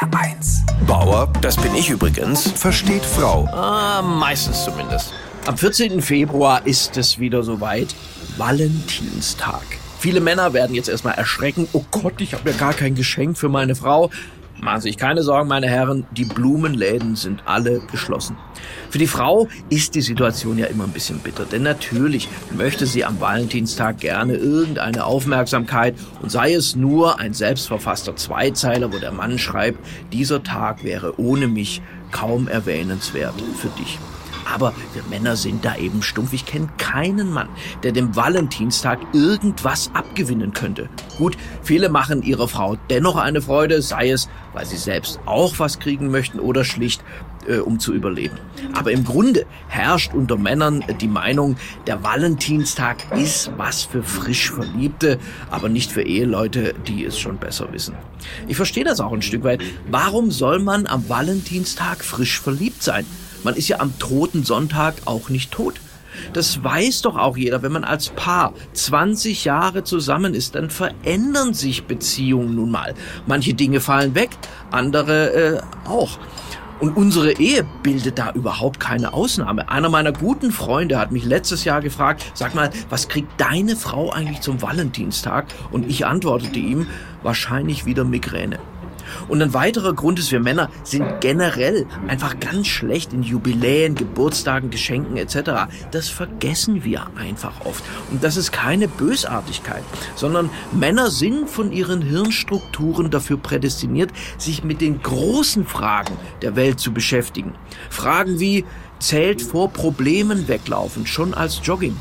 HR1. Bauer, das bin ich übrigens, versteht Frau. Ah, meistens zumindest. Am 14. Februar ist es wieder soweit. Valentinstag. Viele Männer werden jetzt erstmal erschrecken. Oh Gott, ich habe ja gar kein Geschenk für meine Frau. Machen Sie sich keine Sorgen, meine Herren, die Blumenläden sind alle geschlossen. Für die Frau ist die Situation ja immer ein bisschen bitter, denn natürlich möchte sie am Valentinstag gerne irgendeine Aufmerksamkeit und sei es nur ein selbstverfasster Zweizeiler, wo der Mann schreibt, dieser Tag wäre ohne mich kaum erwähnenswert für dich. Aber wir Männer sind da eben stumpf. Ich kenne keinen Mann, der dem Valentinstag irgendwas abgewinnen könnte. Gut, viele machen ihrer Frau dennoch eine Freude, sei es, weil sie selbst auch was kriegen möchten oder schlicht, äh, um zu überleben. Aber im Grunde herrscht unter Männern die Meinung, der Valentinstag ist was für frisch Verliebte, aber nicht für Eheleute, die es schon besser wissen. Ich verstehe das auch ein Stück weit. Warum soll man am Valentinstag frisch verliebt sein? Man ist ja am toten Sonntag auch nicht tot. Das weiß doch auch jeder, wenn man als Paar 20 Jahre zusammen ist, dann verändern sich Beziehungen nun mal. Manche Dinge fallen weg, andere äh, auch. Und unsere Ehe bildet da überhaupt keine Ausnahme. Einer meiner guten Freunde hat mich letztes Jahr gefragt, sag mal, was kriegt deine Frau eigentlich zum Valentinstag? Und ich antwortete ihm, wahrscheinlich wieder Migräne. Und ein weiterer Grund ist, wir Männer sind generell einfach ganz schlecht in Jubiläen, Geburtstagen, Geschenken etc. Das vergessen wir einfach oft. Und das ist keine Bösartigkeit, sondern Männer sind von ihren Hirnstrukturen dafür prädestiniert, sich mit den großen Fragen der Welt zu beschäftigen. Fragen wie, zählt vor Problemen weglaufen schon als Jogging?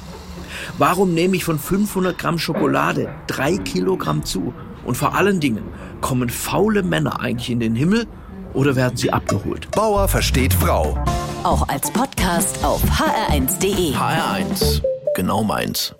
Warum nehme ich von 500 Gramm Schokolade drei Kilogramm zu? Und vor allen Dingen, kommen faule Männer eigentlich in den Himmel oder werden sie abgeholt? Bauer versteht Frau. Auch als Podcast auf hr1.de. HR1, genau meins.